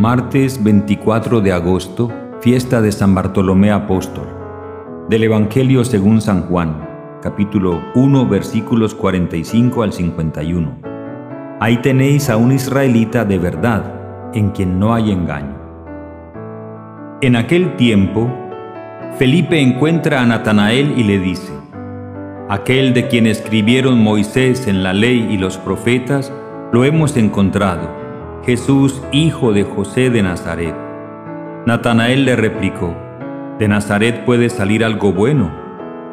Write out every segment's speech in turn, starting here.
Martes 24 de agosto, fiesta de San Bartolomé Apóstol. Del Evangelio según San Juan, capítulo 1, versículos 45 al 51. Ahí tenéis a un israelita de verdad, en quien no hay engaño. En aquel tiempo, Felipe encuentra a Natanael y le dice, Aquel de quien escribieron Moisés en la ley y los profetas, lo hemos encontrado Jesús, hijo de José de Nazaret. Natanael le replicó, ¿de Nazaret puede salir algo bueno?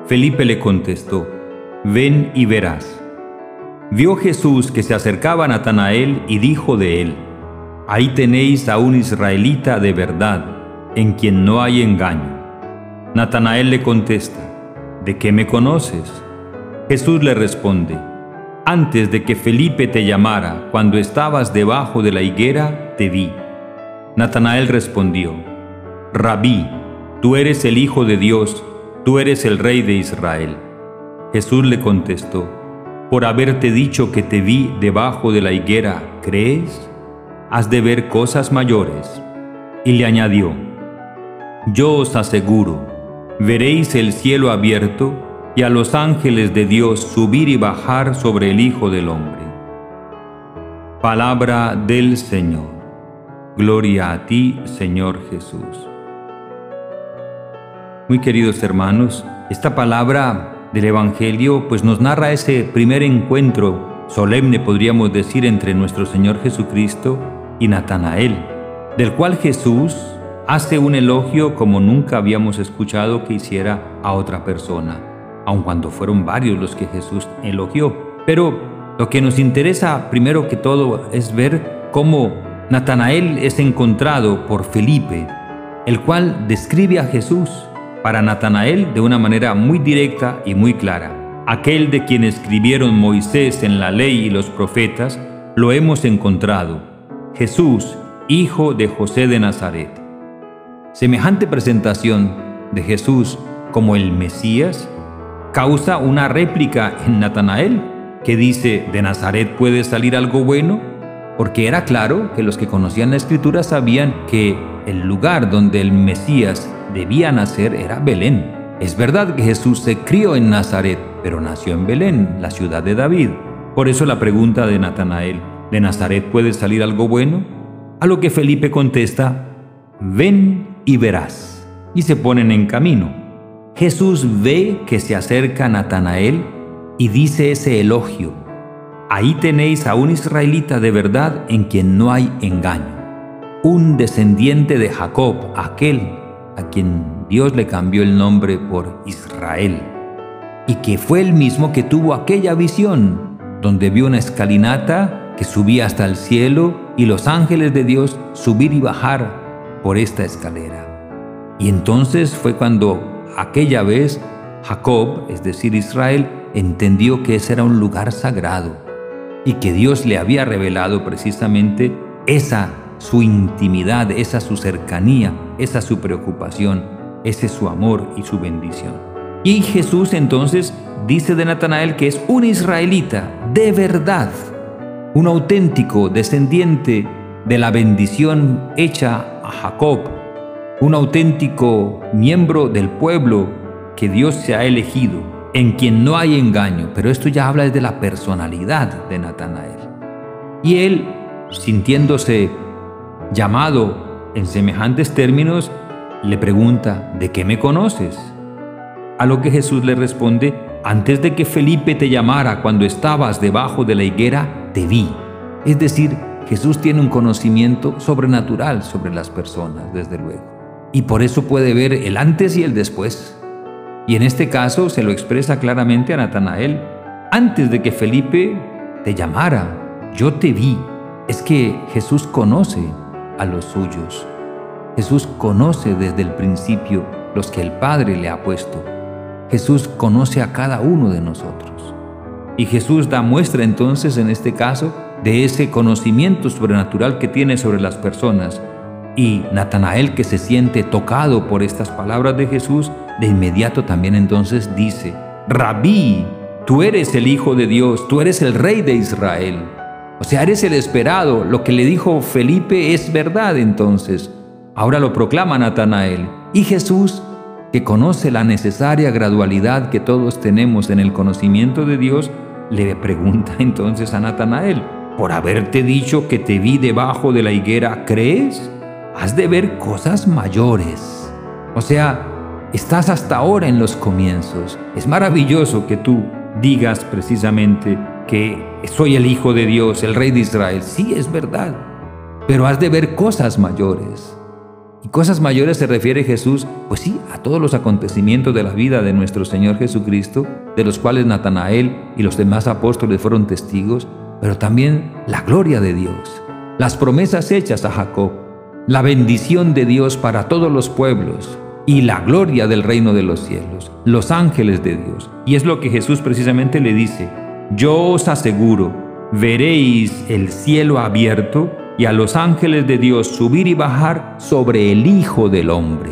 Felipe le contestó, ven y verás. Vio Jesús que se acercaba a Natanael y dijo de él, ahí tenéis a un israelita de verdad, en quien no hay engaño. Natanael le contesta, ¿de qué me conoces? Jesús le responde, antes de que Felipe te llamara, cuando estabas debajo de la higuera, te vi. Natanael respondió, Rabí, tú eres el Hijo de Dios, tú eres el Rey de Israel. Jesús le contestó, por haberte dicho que te vi debajo de la higuera, ¿crees? Has de ver cosas mayores. Y le añadió, yo os aseguro, veréis el cielo abierto y a los ángeles de Dios subir y bajar sobre el Hijo del Hombre. Palabra del Señor. Gloria a ti, Señor Jesús. Muy queridos hermanos, esta palabra del Evangelio pues nos narra ese primer encuentro solemne, podríamos decir, entre nuestro Señor Jesucristo y Natanael, del cual Jesús hace un elogio como nunca habíamos escuchado que hiciera a otra persona aun cuando fueron varios los que Jesús elogió. Pero lo que nos interesa primero que todo es ver cómo Natanael es encontrado por Felipe, el cual describe a Jesús para Natanael de una manera muy directa y muy clara. Aquel de quien escribieron Moisés en la ley y los profetas, lo hemos encontrado, Jesús, hijo de José de Nazaret. Semejante presentación de Jesús como el Mesías causa una réplica en Natanael que dice, ¿de Nazaret puede salir algo bueno? Porque era claro que los que conocían la escritura sabían que el lugar donde el Mesías debía nacer era Belén. Es verdad que Jesús se crió en Nazaret, pero nació en Belén, la ciudad de David. Por eso la pregunta de Natanael, ¿de Nazaret puede salir algo bueno? A lo que Felipe contesta, ven y verás. Y se ponen en camino. Jesús ve que se acerca Natanael y dice ese elogio. Ahí tenéis a un israelita de verdad en quien no hay engaño. Un descendiente de Jacob, aquel a quien Dios le cambió el nombre por Israel. Y que fue el mismo que tuvo aquella visión, donde vio una escalinata que subía hasta el cielo y los ángeles de Dios subir y bajar por esta escalera. Y entonces fue cuando aquella vez Jacob, es decir Israel, entendió que ese era un lugar sagrado y que Dios le había revelado precisamente esa su intimidad, esa su cercanía, esa su preocupación, ese su amor y su bendición. Y Jesús entonces dice de Natanael que es un israelita de verdad, un auténtico descendiente de la bendición hecha a Jacob un auténtico miembro del pueblo que Dios se ha elegido, en quien no hay engaño, pero esto ya habla de la personalidad de Natanael. Y él, sintiéndose llamado en semejantes términos, le pregunta, ¿de qué me conoces? A lo que Jesús le responde, antes de que Felipe te llamara cuando estabas debajo de la higuera, te vi. Es decir, Jesús tiene un conocimiento sobrenatural sobre las personas, desde luego y por eso puede ver el antes y el después. Y en este caso se lo expresa claramente a Natanael. Antes de que Felipe te llamara, yo te vi. Es que Jesús conoce a los suyos. Jesús conoce desde el principio los que el Padre le ha puesto. Jesús conoce a cada uno de nosotros. Y Jesús da muestra entonces en este caso de ese conocimiento sobrenatural que tiene sobre las personas y Natanael, que se siente tocado por estas palabras de Jesús, de inmediato también entonces dice, Rabí, tú eres el Hijo de Dios, tú eres el Rey de Israel. O sea, eres el esperado. Lo que le dijo Felipe es verdad entonces. Ahora lo proclama Natanael. Y Jesús, que conoce la necesaria gradualidad que todos tenemos en el conocimiento de Dios, le pregunta entonces a Natanael, por haberte dicho que te vi debajo de la higuera, ¿crees? Has de ver cosas mayores. O sea, estás hasta ahora en los comienzos. Es maravilloso que tú digas precisamente que soy el Hijo de Dios, el Rey de Israel. Sí, es verdad. Pero has de ver cosas mayores. Y cosas mayores se refiere Jesús, pues sí, a todos los acontecimientos de la vida de nuestro Señor Jesucristo, de los cuales Natanael y los demás apóstoles fueron testigos, pero también la gloria de Dios, las promesas hechas a Jacob, la bendición de Dios para todos los pueblos y la gloria del reino de los cielos, los ángeles de Dios. Y es lo que Jesús precisamente le dice, yo os aseguro, veréis el cielo abierto y a los ángeles de Dios subir y bajar sobre el Hijo del Hombre.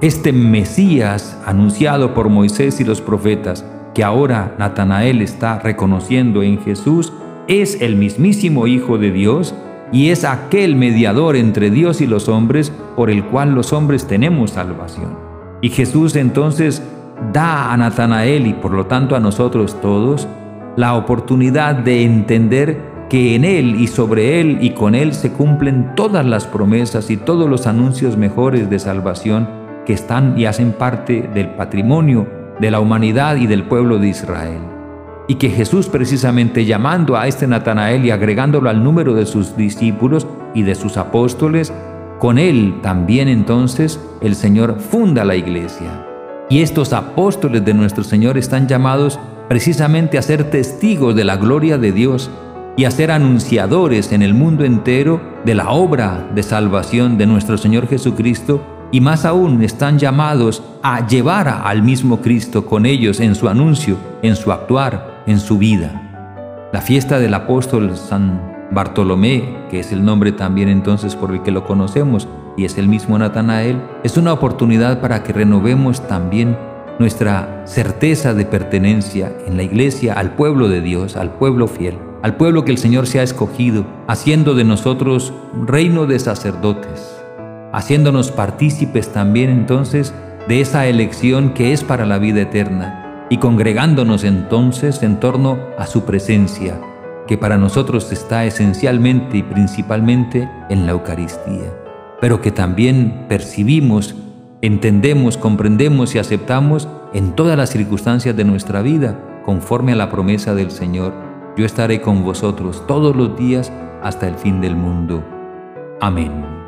Este Mesías anunciado por Moisés y los profetas, que ahora Natanael está reconociendo en Jesús, es el mismísimo Hijo de Dios y es aquel mediador entre Dios y los hombres por el cual los hombres tenemos salvación. Y Jesús entonces da a Natanael y por lo tanto a nosotros todos la oportunidad de entender que en Él y sobre Él y con Él se cumplen todas las promesas y todos los anuncios mejores de salvación que están y hacen parte del patrimonio de la humanidad y del pueblo de Israel. Y que Jesús precisamente llamando a este Natanael y agregándolo al número de sus discípulos y de sus apóstoles, con él también entonces el Señor funda la iglesia. Y estos apóstoles de nuestro Señor están llamados precisamente a ser testigos de la gloria de Dios y a ser anunciadores en el mundo entero de la obra de salvación de nuestro Señor Jesucristo y más aún están llamados a llevar al mismo Cristo con ellos en su anuncio, en su actuar, en su vida. La fiesta del apóstol San Bartolomé, que es el nombre también entonces por el que lo conocemos y es el mismo Natanael, es una oportunidad para que renovemos también nuestra certeza de pertenencia en la iglesia al pueblo de Dios, al pueblo fiel al pueblo que el Señor se ha escogido, haciendo de nosotros un reino de sacerdotes, haciéndonos partícipes también entonces de esa elección que es para la vida eterna y congregándonos entonces en torno a su presencia, que para nosotros está esencialmente y principalmente en la Eucaristía, pero que también percibimos, entendemos, comprendemos y aceptamos en todas las circunstancias de nuestra vida, conforme a la promesa del Señor yo estaré con vosotros todos los días hasta el fin del mundo. Amén.